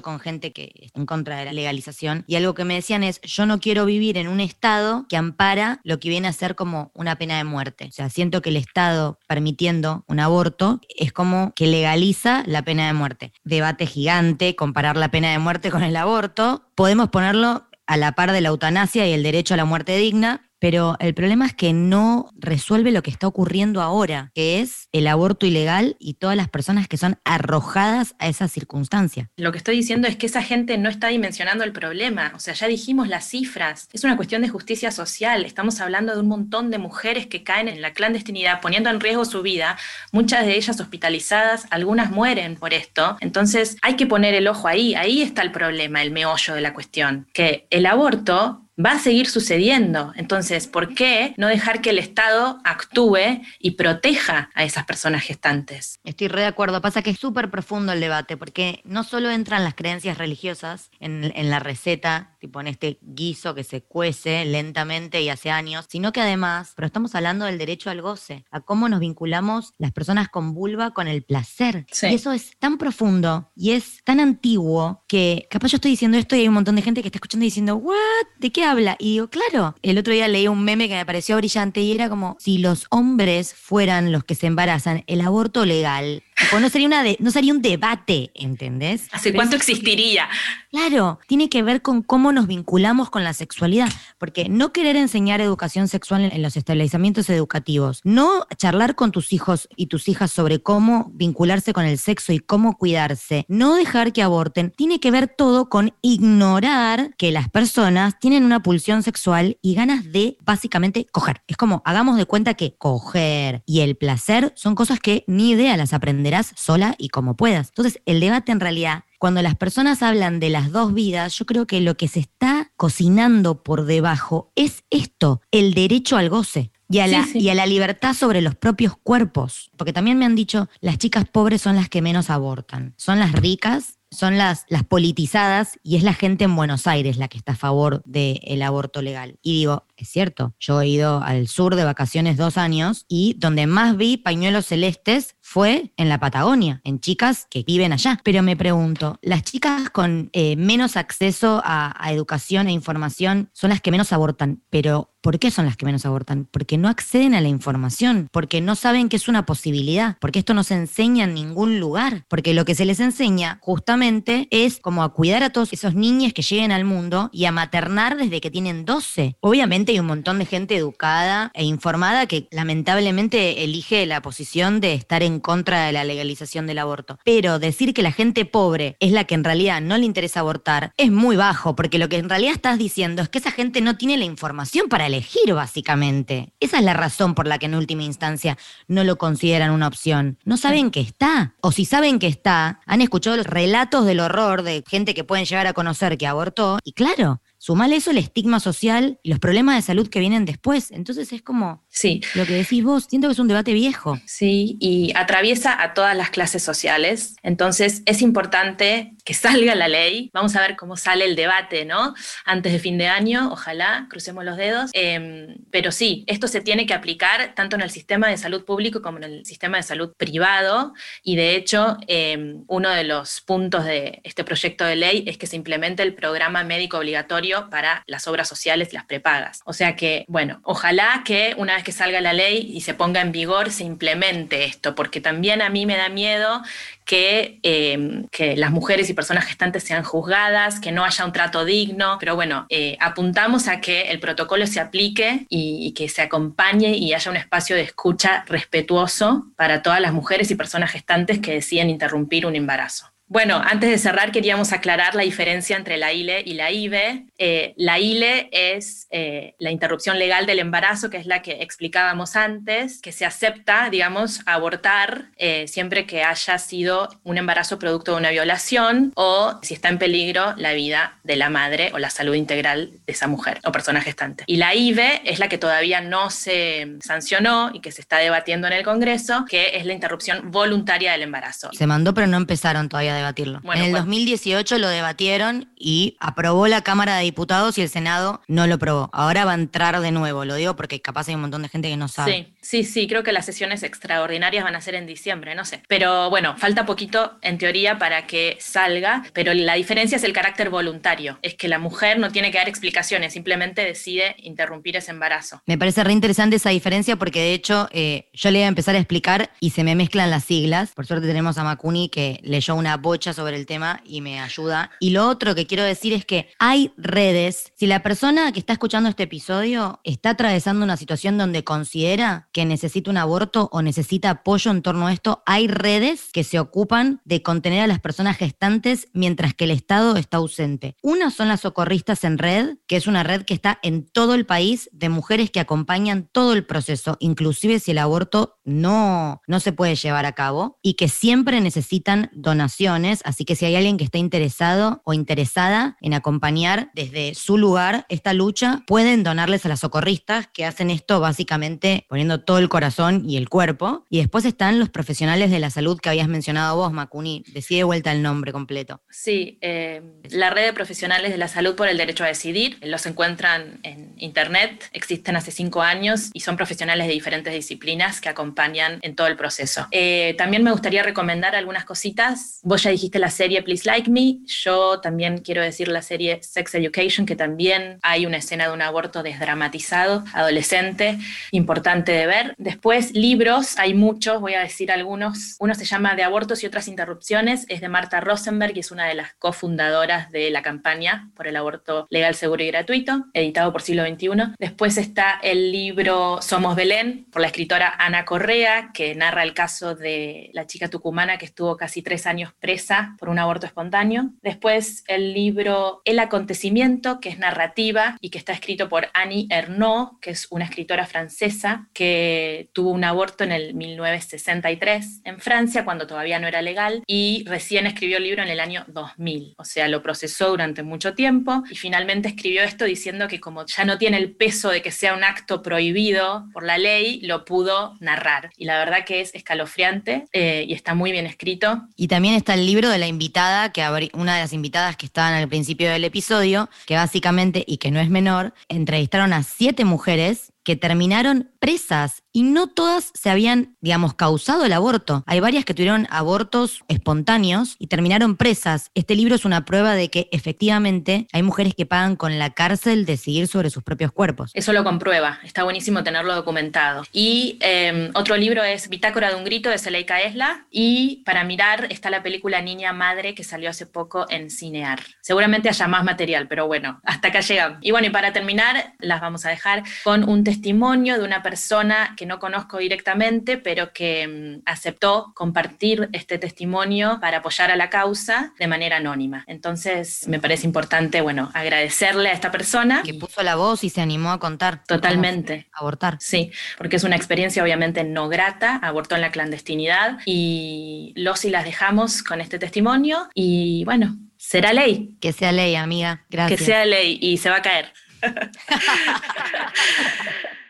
con gente que está en contra de la legalización y algo que me decían es, yo no quiero vivir en un estado que ampara lo que viene a ser como una pena de muerte. O sea, siento que el Estado permitiendo un aborto es como que legaliza la pena de muerte. Debate gigante, comparar la pena de muerte con el aborto. Podemos ponerlo a la par de la eutanasia y el derecho a la muerte digna, pero el problema es que no resuelve lo que está ocurriendo ahora, que es el aborto ilegal y todas las personas que son arrojadas a esa circunstancia. Lo que estoy diciendo es que esa gente no está dimensionando el problema. O sea, ya dijimos las cifras. Es una cuestión de justicia social. Estamos hablando de un montón de mujeres que caen en la clandestinidad, poniendo en riesgo su vida, muchas de ellas hospitalizadas, algunas mueren por esto. Entonces, hay que poner el ojo ahí. Ahí está el problema, el meollo de la cuestión. Que el aborto va a seguir sucediendo. Entonces, ¿por qué no dejar que el Estado actúe y proteja a esas personas gestantes? Estoy re de acuerdo. Pasa que es súper profundo el debate, porque no solo entran las creencias religiosas en, en la receta, tipo en este guiso que se cuece lentamente y hace años, sino que además, pero estamos hablando del derecho al goce, a cómo nos vinculamos las personas con vulva con el placer. Sí. Y eso es tan profundo y es tan antiguo que capaz yo estoy diciendo esto y hay un montón de gente que está escuchando y diciendo, ¿what? ¿De qué habla? Y digo, claro, el otro día leí un meme que me pareció brillante y era como, si los hombres fueran los que se embarazan, el aborto legal, tipo, no sería, una de- no sería un debate, ¿entendés? ¿Hace Pero cuánto existiría? Claro, tiene que ver con cómo nos vinculamos con la sexualidad, porque no querer enseñar educación sexual en los establecimientos educativos, no charlar con tus hijos y tus hijas sobre cómo vincularse con el sexo y cómo cuidarse, no dejar que aborten, tiene que ver todo con ignorar que las personas tienen una pulsión sexual y ganas de básicamente coger. Es como, hagamos de cuenta que coger y el placer son cosas que ni idea las aprenderás sola y como puedas. Entonces, el debate en realidad cuando las personas hablan de las dos vidas, yo creo que lo que se está cocinando por debajo es esto, el derecho al goce. Y a, la, y a la libertad sobre los propios cuerpos. Porque también me han dicho, las chicas pobres son las que menos abortan. Son las ricas son las, las politizadas y es la gente en Buenos Aires la que está a favor del aborto legal. Y digo, es cierto, yo he ido al sur de vacaciones dos años y donde más vi pañuelos celestes fue en la Patagonia, en chicas que viven allá. Pero me pregunto, ¿las chicas con eh, menos acceso a, a educación e información son las que menos abortan? Pero ¿Por qué son las que menos abortan? Porque no acceden a la información, porque no saben que es una posibilidad, porque esto no se enseña en ningún lugar, porque lo que se les enseña justamente es como a cuidar a todos esos niños que lleguen al mundo y a maternar desde que tienen 12. Obviamente hay un montón de gente educada e informada que lamentablemente elige la posición de estar en contra de la legalización del aborto. Pero decir que la gente pobre es la que en realidad no le interesa abortar es muy bajo, porque lo que en realidad estás diciendo es que esa gente no tiene la información para elegir, básicamente. Esa es la razón por la que en última instancia no lo consideran una opción. No saben que está. O si saben que está, han escuchado los relatos del horror de gente que pueden llegar a conocer que abortó. Y claro, Sumale eso el estigma social y los problemas de salud que vienen después. Entonces es como sí. lo que decís vos, siento que es un debate viejo. Sí, y atraviesa a todas las clases sociales. Entonces es importante que salga la ley. Vamos a ver cómo sale el debate, ¿no? Antes de fin de año, ojalá, crucemos los dedos. Em, pero sí, esto se tiene que aplicar tanto en el sistema de salud público como en el sistema de salud privado. Y de hecho, em, uno de los puntos de este proyecto de ley es que se implemente el programa médico obligatorio para las obras sociales y las prepagas. O sea que, bueno, ojalá que una vez que salga la ley y se ponga en vigor se implemente esto, porque también a mí me da miedo que, em, que las mujeres y personas gestantes sean juzgadas, que no haya un trato digno, pero bueno, eh, apuntamos a que el protocolo se aplique y, y, que se acompañe y haya un espacio de escucha respetuoso para todas las mujeres y personas gestantes que deciden interrumpir un embarazo. Bueno, antes de cerrar queríamos aclarar la diferencia entre la ILE y la IVE. Eh, la ILE es eh, la interrupción legal del embarazo, que es la que explicábamos antes, que se acepta, digamos, abortar eh, siempre que haya sido un embarazo producto de una violación o si está en peligro la vida de la madre o la salud integral de esa mujer o persona gestante. Y la IVE es la que todavía no se sancionó y que se está debatiendo en el Congreso, que es la interrupción voluntaria del embarazo. Se mandó, pero no empezaron todavía debatirlo. en el 2018 lo debatieron y aprobó la Cámara de Diputados y el Senado no lo aprobó. Ahora va a entrar de nuevo, lo digo porque capaz hay un montón de gente que no sabe. Sí, sí, sí, creo que las sesiones extraordinarias van a ser en diciembre, no sé. Pero bueno, falta poquito en teoría para que salga, pero la diferencia es el carácter voluntario. Es que la mujer no tiene que dar explicaciones, simplemente decide interrumpir ese embarazo. Me parece re interesante esa diferencia porque de hecho eh, yo le iba a empezar a explicar y se me mezclan las siglas. Por suerte tenemos a Makuni que leyó una bocha sobre el tema y me ayuda. Y lo otro que quiero decir es que hay redes. Si la persona que está escuchando este episodio está atravesando una situación donde considera que necesita un aborto o necesita apoyo en torno a esto, hay redes que se ocupan de contener a las personas gestantes mientras que el Estado está ausente. Una son las socorristas en red, que es una red que está en todo el país de mujeres que acompañan todo el proceso, inclusive si el aborto no, no se puede llevar a cabo y que siempre necesitan donación así que si hay alguien que está interesado o interesada en acompañar desde su lugar esta lucha, pueden donarles a las socorristas que hacen esto básicamente poniendo todo el corazón y el cuerpo. Y después están los profesionales de la salud que habías mencionado vos, Macuni. Decide vuelta el nombre completo. Sí, eh, la red de profesionales de la salud por el derecho a decidir. Los encuentran en en internet, existen hace cinco años y son profesionales de diferentes disciplinas que acompañan en todo el proceso. Eh, también me gustaría recomendar algunas cositas. Vos ya dijiste la serie Please Like Me, yo también quiero decir la serie Sex Education, que también hay una escena de un aborto desdramatizado, adolescente, importante de ver. Después, libros, hay muchos, voy a decir algunos. Uno se llama De abortos y otras interrupciones, es de Marta Rosenberg y es una de las cofundadoras de la campaña por el aborto legal, seguro y gratuito, editado por Siglo XXI. Después está el libro Somos Belén, por la escritora Ana Correa, que narra el caso de la chica tucumana que estuvo casi tres años presa por un aborto espontáneo. Después el libro El acontecimiento, que es narrativa y que está escrito por Annie Ernaux, que es una escritora francesa que tuvo un aborto en el 1963 en Francia, cuando todavía no era legal, y recién escribió el libro en el año 2000. O sea, lo procesó durante mucho tiempo y finalmente escribió esto diciendo que como ya no tiene el peso de que sea un acto prohibido por la ley, lo pudo narrar. Y la verdad que es escalofriante eh, y está muy bien escrito. Y también está el libro de la invitada, que una de las invitadas que estaban al principio del episodio, que básicamente, y que no es menor, entrevistaron a siete mujeres que terminaron presas y no todas se habían, digamos, causado el aborto. Hay varias que tuvieron abortos espontáneos y terminaron presas. Este libro es una prueba de que efectivamente hay mujeres que pagan con la cárcel decidir sobre sus propios cuerpos. Eso lo comprueba, está buenísimo tenerlo documentado. Y em, otro libro es Bitácora de un grito de Seleika Esla y para mirar está la película Niña Madre que salió hace poco en Cinear. Seguramente haya más material, pero bueno, hasta acá llegamos. Y bueno, y para terminar, las vamos a dejar con un testimonio de una persona que no conozco directamente, pero que mm, aceptó compartir este testimonio para apoyar a la causa de manera anónima. Entonces, me parece importante, bueno, agradecerle a esta persona. Que puso la voz y se animó a contar. Totalmente. Abortar. Sí, porque es una experiencia obviamente no grata, abortó en la clandestinidad y los y las dejamos con este testimonio y bueno, será ley. Que sea ley, amiga. Gracias. Que sea ley y se va a caer. (laughs)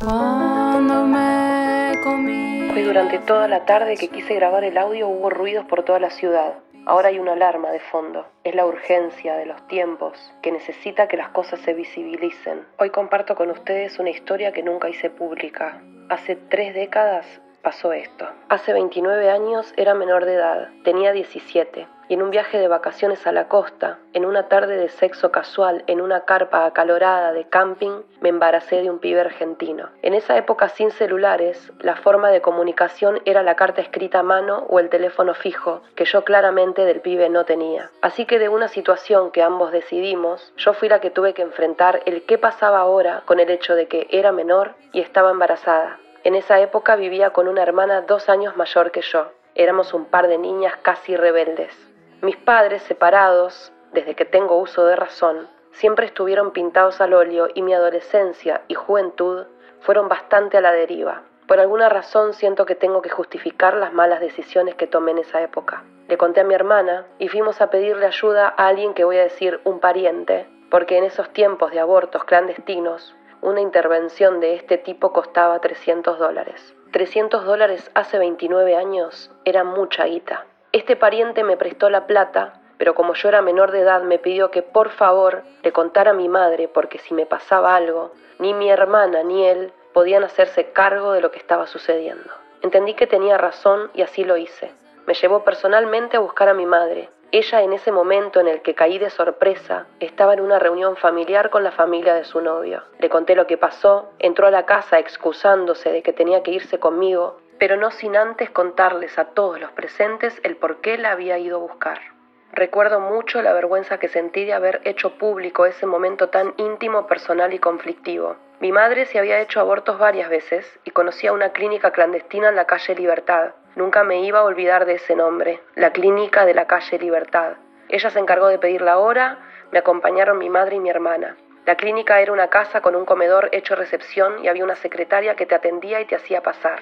Cuando me comí. Hoy durante toda la tarde que quise grabar el audio hubo ruidos por toda la ciudad. Ahora hay una alarma de fondo. Es la urgencia de los tiempos que necesita que las cosas se visibilicen. Hoy comparto con ustedes una historia que nunca hice pública. Hace tres décadas pasó esto. Hace 29 años era menor de edad, tenía 17 y en un viaje de vacaciones a la costa, en una tarde de sexo casual, en una carpa acalorada de camping, me embaracé de un pibe argentino. En esa época sin celulares, la forma de comunicación era la carta escrita a mano o el teléfono fijo, que yo claramente del pibe no tenía. Así que de una situación que ambos decidimos, yo fui la que tuve que enfrentar el qué pasaba ahora con el hecho de que era menor y estaba embarazada. En esa época vivía con una hermana dos años mayor que yo. Éramos un par de niñas casi rebeldes. Mis padres, separados, desde que tengo uso de razón, siempre estuvieron pintados al óleo y mi adolescencia y juventud fueron bastante a la deriva. Por alguna razón siento que tengo que justificar las malas decisiones que tomé en esa época. Le conté a mi hermana y fuimos a pedirle ayuda a alguien que voy a decir un pariente, porque en esos tiempos de abortos clandestinos, una intervención de este tipo costaba 300 dólares. 300 dólares hace 29 años era mucha guita. Este pariente me prestó la plata, pero como yo era menor de edad me pidió que por favor le contara a mi madre porque si me pasaba algo, ni mi hermana ni él podían hacerse cargo de lo que estaba sucediendo. Entendí que tenía razón y así lo hice. Me llevó personalmente a buscar a mi madre. Ella en ese momento en el que caí de sorpresa estaba en una reunión familiar con la familia de su novio. Le conté lo que pasó, entró a la casa excusándose de que tenía que irse conmigo pero no sin antes contarles a todos los presentes el por qué la había ido a buscar. Recuerdo mucho la vergüenza que sentí de haber hecho público ese momento tan íntimo, personal y conflictivo. Mi madre se había hecho abortos varias veces y conocía una clínica clandestina en la calle Libertad. Nunca me iba a olvidar de ese nombre, la clínica de la calle Libertad. Ella se encargó de pedir la hora, me acompañaron mi madre y mi hermana. La clínica era una casa con un comedor hecho recepción y había una secretaria que te atendía y te hacía pasar.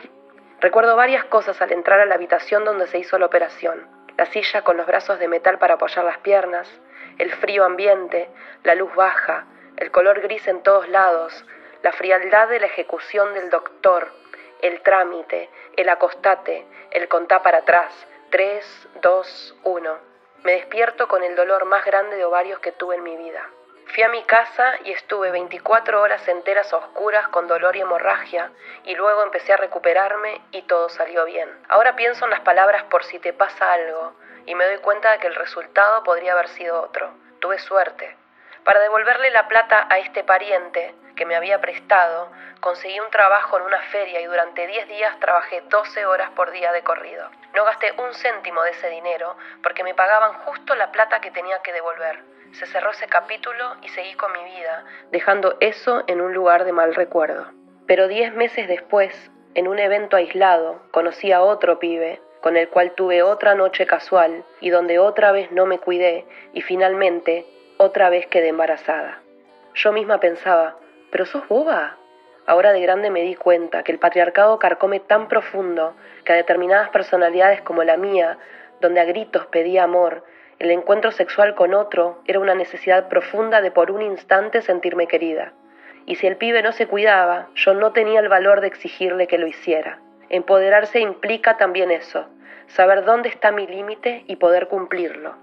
Recuerdo varias cosas al entrar a la habitación donde se hizo la operación. La silla con los brazos de metal para apoyar las piernas, el frío ambiente, la luz baja, el color gris en todos lados, la frialdad de la ejecución del doctor, el trámite, el acostate, el contá para atrás, 3, 2, 1. Me despierto con el dolor más grande de ovarios que tuve en mi vida. Fui a mi casa y estuve 24 horas enteras oscuras con dolor y hemorragia y luego empecé a recuperarme y todo salió bien. Ahora pienso en las palabras por si te pasa algo y me doy cuenta de que el resultado podría haber sido otro. Tuve suerte. Para devolverle la plata a este pariente que me había prestado, conseguí un trabajo en una feria y durante 10 días trabajé 12 horas por día de corrido. No gasté un céntimo de ese dinero porque me pagaban justo la plata que tenía que devolver. Se cerró ese capítulo y seguí con mi vida, dejando eso en un lugar de mal recuerdo. Pero 10 meses después, en un evento aislado, conocí a otro pibe con el cual tuve otra noche casual y donde otra vez no me cuidé y finalmente otra vez quedé embarazada. Yo misma pensaba, ¿pero sos boba? Ahora de grande me di cuenta que el patriarcado carcome tan profundo que a determinadas personalidades como la mía, donde a gritos pedía amor, el encuentro sexual con otro era una necesidad profunda de por un instante sentirme querida. Y si el pibe no se cuidaba, yo no tenía el valor de exigirle que lo hiciera. Empoderarse implica también eso, saber dónde está mi límite y poder cumplirlo.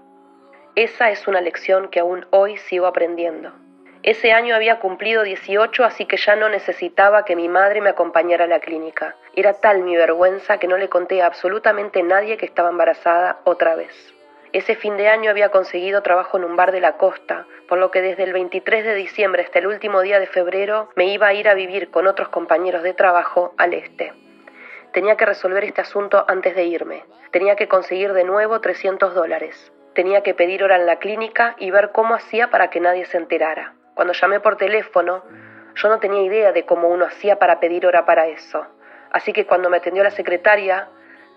Esa es una lección que aún hoy sigo aprendiendo. Ese año había cumplido 18, así que ya no necesitaba que mi madre me acompañara a la clínica. Era tal mi vergüenza que no le conté a absolutamente nadie que estaba embarazada otra vez. Ese fin de año había conseguido trabajo en un bar de la costa, por lo que desde el 23 de diciembre hasta el último día de febrero me iba a ir a vivir con otros compañeros de trabajo al este. Tenía que resolver este asunto antes de irme. Tenía que conseguir de nuevo 300 dólares. Tenía que pedir hora en la clínica y ver cómo hacía para que nadie se enterara. Cuando llamé por teléfono, yo no tenía idea de cómo uno hacía para pedir hora para eso. Así que cuando me atendió la secretaria,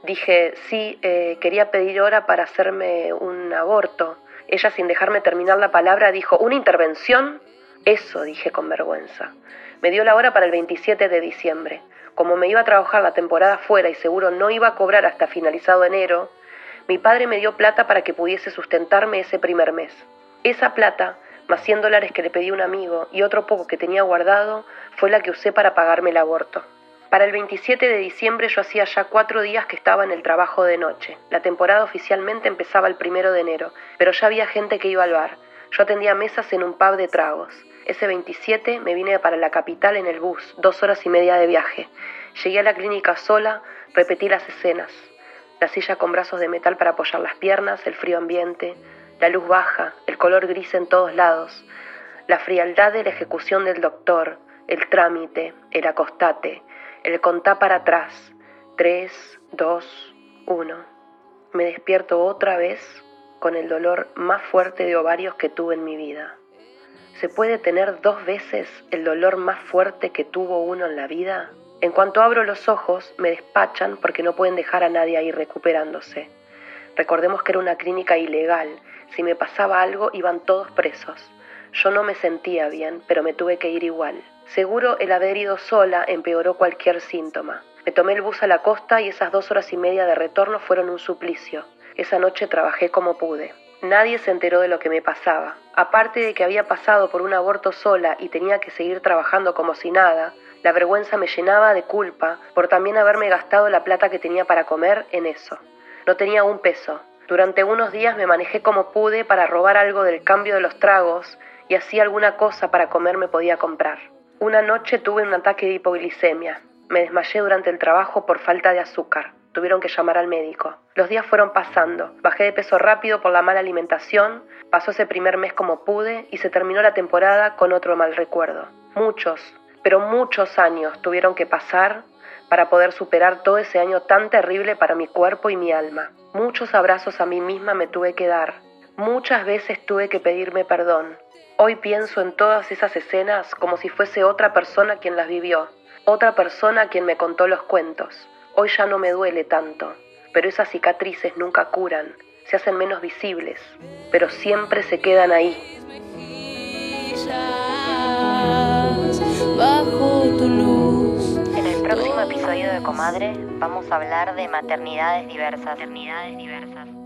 dije, sí, eh, quería pedir hora para hacerme un aborto. Ella, sin dejarme terminar la palabra, dijo, ¿una intervención? Eso, dije con vergüenza. Me dio la hora para el 27 de diciembre. Como me iba a trabajar la temporada fuera y seguro no iba a cobrar hasta finalizado enero, mi padre me dio plata para que pudiese sustentarme ese primer mes. Esa plata, más 100 dólares que le pedí a un amigo y otro poco que tenía guardado, fue la que usé para pagarme el aborto. Para el 27 de diciembre yo hacía ya cuatro días que estaba en el trabajo de noche. La temporada oficialmente empezaba el primero de enero, pero ya había gente que iba al bar. Yo atendía mesas en un pub de tragos. Ese 27 me vine para la capital en el bus, dos horas y media de viaje. Llegué a la clínica sola, repetí las escenas la silla con brazos de metal para apoyar las piernas, el frío ambiente, la luz baja, el color gris en todos lados, la frialdad de la ejecución del doctor, el trámite, el acostate, el contá para atrás, tres, dos, uno. Me despierto otra vez con el dolor más fuerte de ovarios que tuve en mi vida. ¿Se puede tener dos veces el dolor más fuerte que tuvo uno en la vida? En cuanto abro los ojos, me despachan porque no pueden dejar a nadie ahí recuperándose. Recordemos que era una clínica ilegal. Si me pasaba algo, iban todos presos. Yo no me sentía bien, pero me tuve que ir igual. Seguro el haber ido sola empeoró cualquier síntoma. Me tomé el bus a la costa y esas dos horas y media de retorno fueron un suplicio. Esa noche trabajé como pude. Nadie se enteró de lo que me pasaba. Aparte de que había pasado por un aborto sola y tenía que seguir trabajando como si nada, la vergüenza me llenaba de culpa por también haberme gastado la plata que tenía para comer en eso. No tenía un peso. Durante unos días me manejé como pude para robar algo del cambio de los tragos y así alguna cosa para comer me podía comprar. Una noche tuve un ataque de hipoglicemia. Me desmayé durante el trabajo por falta de azúcar. Tuvieron que llamar al médico. Los días fueron pasando. Bajé de peso rápido por la mala alimentación. Pasó ese primer mes como pude y se terminó la temporada con otro mal recuerdo. Muchos, pero muchos años tuvieron que pasar para poder superar todo ese año tan terrible para mi cuerpo y mi alma. Muchos abrazos a mí misma me tuve que dar. Muchas veces tuve que pedirme perdón. Hoy pienso en todas esas escenas como si fuese otra persona quien las vivió, otra persona quien me contó los cuentos. Hoy ya no me duele tanto, pero esas cicatrices nunca curan, se hacen menos visibles, pero siempre se quedan ahí bajo tu luz. Episodio de Comadre vamos a hablar de maternidades diversas. Maternidades diversas.